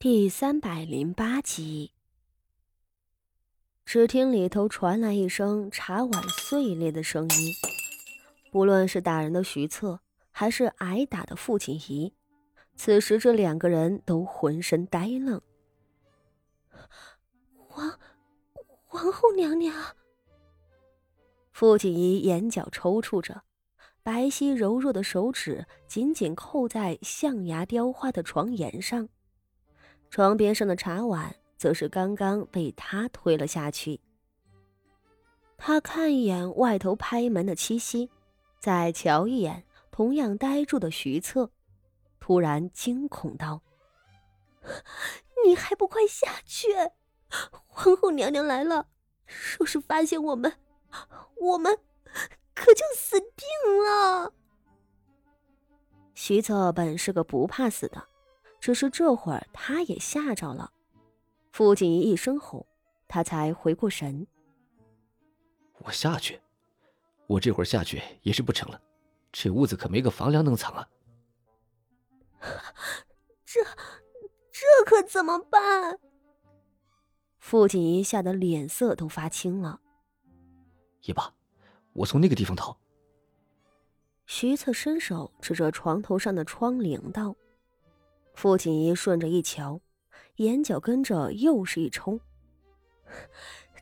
第三百零八集，只听里头传来一声茶碗碎裂的声音。不论是打人的徐策，还是挨打的傅锦仪，此时这两个人都浑身呆愣。皇皇后娘娘，傅锦仪眼角抽搐着，白皙柔弱的手指紧紧扣在象牙雕花的床沿上。床边上的茶碗则是刚刚被他推了下去。他看一眼外头拍门的七夕，再瞧一眼同样呆住的徐策，突然惊恐道：“你还不快下去！皇后娘娘来了，若是发现我们，我们可就死定了。”徐策本是个不怕死的。只是这会儿，他也吓着了。傅锦仪一声吼，他才回过神。我下去，我这会儿下去也是不成了。这屋子可没个房梁能藏啊！这，这可怎么办？傅锦仪吓得脸色都发青了。也罢，我从那个地方逃。徐策伸手指着床头上的窗棂道。傅锦仪顺着一瞧，眼角跟着又是一冲。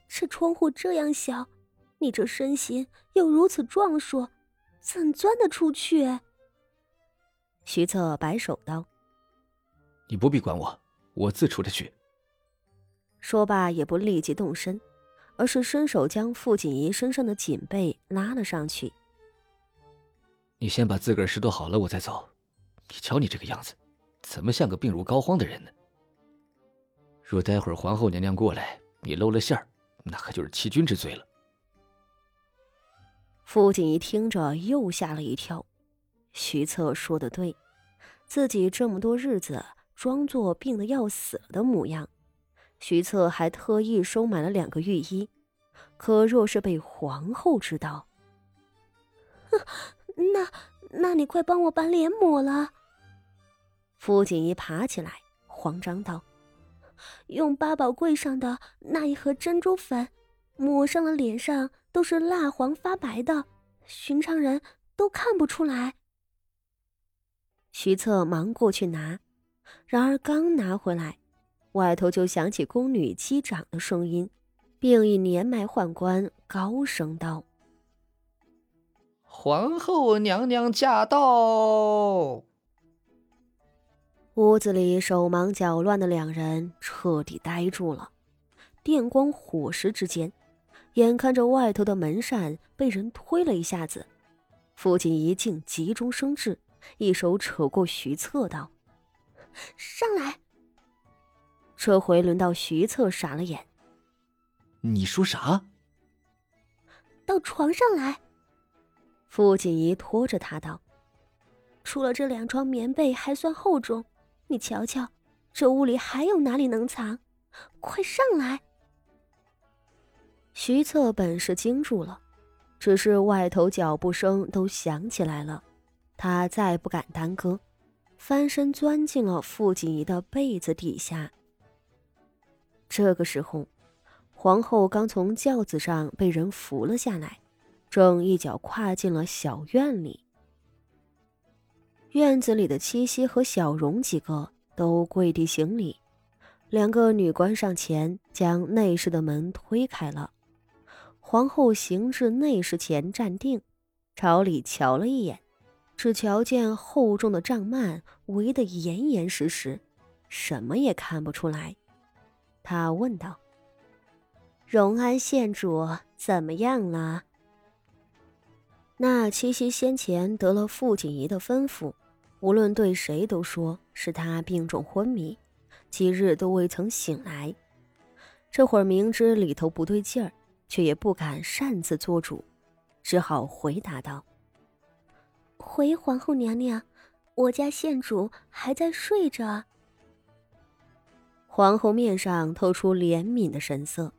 这窗户这样小，你这身形又如此壮硕，怎钻得出去？徐策摆手道：“你不必管我，我自出得去。”说罢也不立即动身，而是伸手将傅锦仪身上的锦被拉了上去。你先把自个儿拾掇好了，我再走。你瞧你这个样子。怎么像个病入膏肓的人呢？若待会儿皇后娘娘过来，你露了馅儿，那可就是欺君之罪了。傅锦仪听着又吓了一跳。徐策说的对，自己这么多日子装作病得要死了的模样，徐策还特意收买了两个御医。可若是被皇后知道，那那你快帮我把脸抹了。傅锦衣爬起来，慌张道：“用八宝柜上的那一盒珍珠粉，抹上了脸上都是蜡黄发白的，寻常人都看不出来。”徐策忙过去拿，然而刚拿回来，外头就响起宫女击掌的声音，并一年迈宦官高声道：“皇后娘娘驾到！”屋子里手忙脚乱的两人彻底呆住了，电光火石之间，眼看着外头的门扇被人推了一下子，父亲一静急中生智，一手扯过徐策道：“上来。”这回轮到徐策傻了眼：“你说啥？”到床上来。傅锦仪拖着他道：“除了这两床棉被还算厚重。”你瞧瞧，这屋里还有哪里能藏？快上来！徐策本是惊住了，只是外头脚步声都响起来了，他再不敢耽搁，翻身钻进了傅锦仪的被子底下。这个时候，皇后刚从轿子上被人扶了下来，正一脚跨进了小院里。院子里的七夕和小荣几个都跪地行礼，两个女官上前将内室的门推开了。皇后行至内室前站定，朝里瞧了一眼，只瞧见厚重的帐幔围得严严实实，什么也看不出来。她问道：“荣安县主怎么样了？”那七夕先前得了傅锦仪的吩咐。无论对谁都说是他病重昏迷，几日都未曾醒来。这会儿明知里头不对劲儿，却也不敢擅自做主，只好回答道：“回皇后娘娘，我家县主还在睡着。”皇后面上透出怜悯的神色：“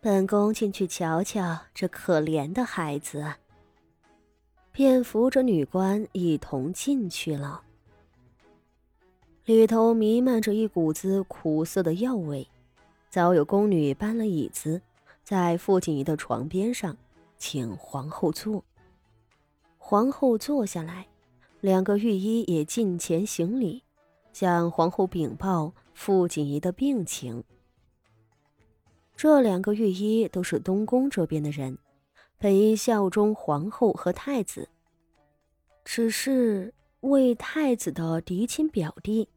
本宫进去瞧瞧这可怜的孩子。”便扶着女官一同进去了。里头弥漫着一股子苦涩的药味。早有宫女搬了椅子，在傅锦仪的床边上，请皇后坐。皇后坐下来，两个御医也近前行礼，向皇后禀报傅锦仪的病情。这两个御医都是东宫这边的人，本应效忠皇后和太子，只是为太子的嫡亲表弟，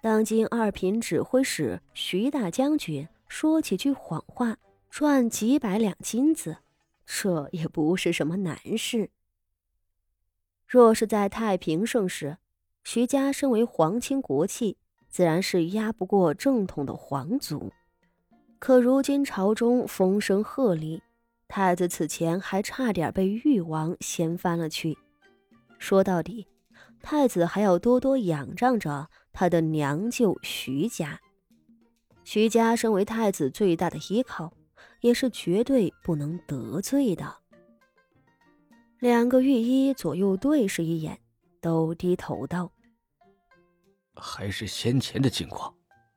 当今二品指挥使徐大将军。说几句谎话，赚几百两金子，这也不是什么难事。若是在太平盛世，徐家身为皇亲国戚，自然是压不过正统的皇族。可如今朝中风声鹤唳，太子此前还差点被誉王掀翻了去。说到底，太子还要多多仰仗着他的娘舅徐家。徐家身为太子最大的依靠，也是绝对不能得罪的。两个御医左右对视一眼，都低头道：“还是先前的情况，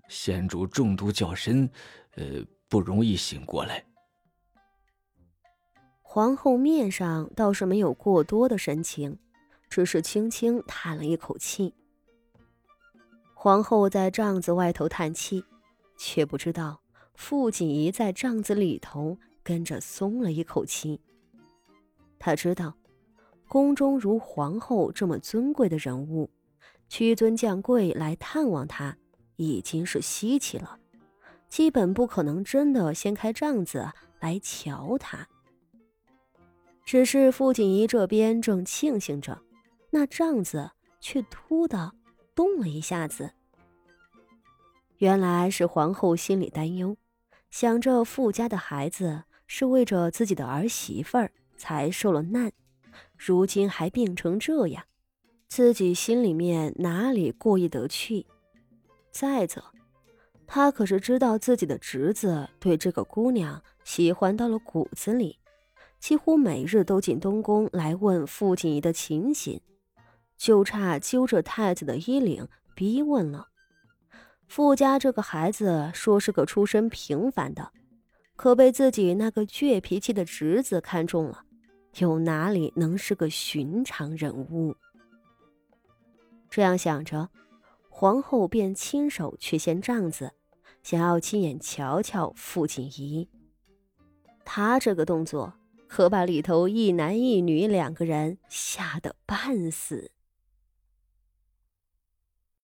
先主中毒较深，呃，不容易醒过来。”皇后面上倒是没有过多的神情，只是轻轻叹了一口气。皇后在帐子外头叹气。却不知道，傅锦仪在帐子里头跟着松了一口气。他知道，宫中如皇后这么尊贵的人物，屈尊降贵来探望他，已经是稀奇了，基本不可能真的掀开帐子来瞧他。只是傅锦仪这边正庆幸着，那帐子却突的动了一下子。原来是皇后心里担忧，想着傅家的孩子是为着自己的儿媳妇儿才受了难，如今还病成这样，自己心里面哪里过意得去？再者，他可是知道自己的侄子对这个姑娘喜欢到了骨子里，几乎每日都进东宫来问傅锦仪的情形，就差揪着太子的衣领逼问了。傅家这个孩子说是个出身平凡的，可被自己那个倔脾气的侄子看中了，又哪里能是个寻常人物？这样想着，皇后便亲手去掀帐子，想要亲眼瞧瞧傅锦仪。她这个动作可把里头一男一女两个人吓得半死。